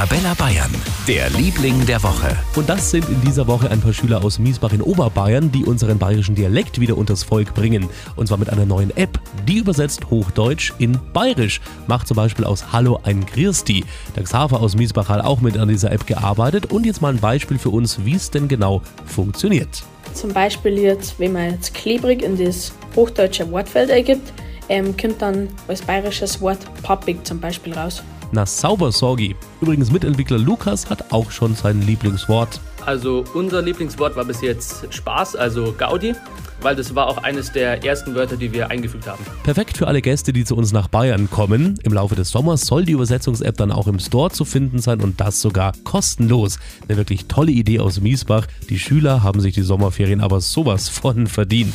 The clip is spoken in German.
Arabella Bayern, der Liebling der Woche. Und das sind in dieser Woche ein paar Schüler aus Miesbach in Oberbayern, die unseren bayerischen Dialekt wieder unters Volk bringen. Und zwar mit einer neuen App, die übersetzt Hochdeutsch in Bayerisch. Macht zum Beispiel aus Hallo ein Christi. Der Xaver aus Miesbach hat auch mit an dieser App gearbeitet. Und jetzt mal ein Beispiel für uns, wie es denn genau funktioniert. Zum Beispiel jetzt, wenn man jetzt klebrig in das hochdeutsche Wortfeld ergibt, ähm, kommt dann als bayerisches Wort pappig zum Beispiel raus. Na sauber, Sorgi. Übrigens, Mitentwickler Lukas hat auch schon sein Lieblingswort. Also unser Lieblingswort war bis jetzt Spaß, also Gaudi, weil das war auch eines der ersten Wörter, die wir eingefügt haben. Perfekt für alle Gäste, die zu uns nach Bayern kommen. Im Laufe des Sommers soll die Übersetzungs-App dann auch im Store zu finden sein und das sogar kostenlos. Eine wirklich tolle Idee aus Miesbach. Die Schüler haben sich die Sommerferien aber sowas von verdient.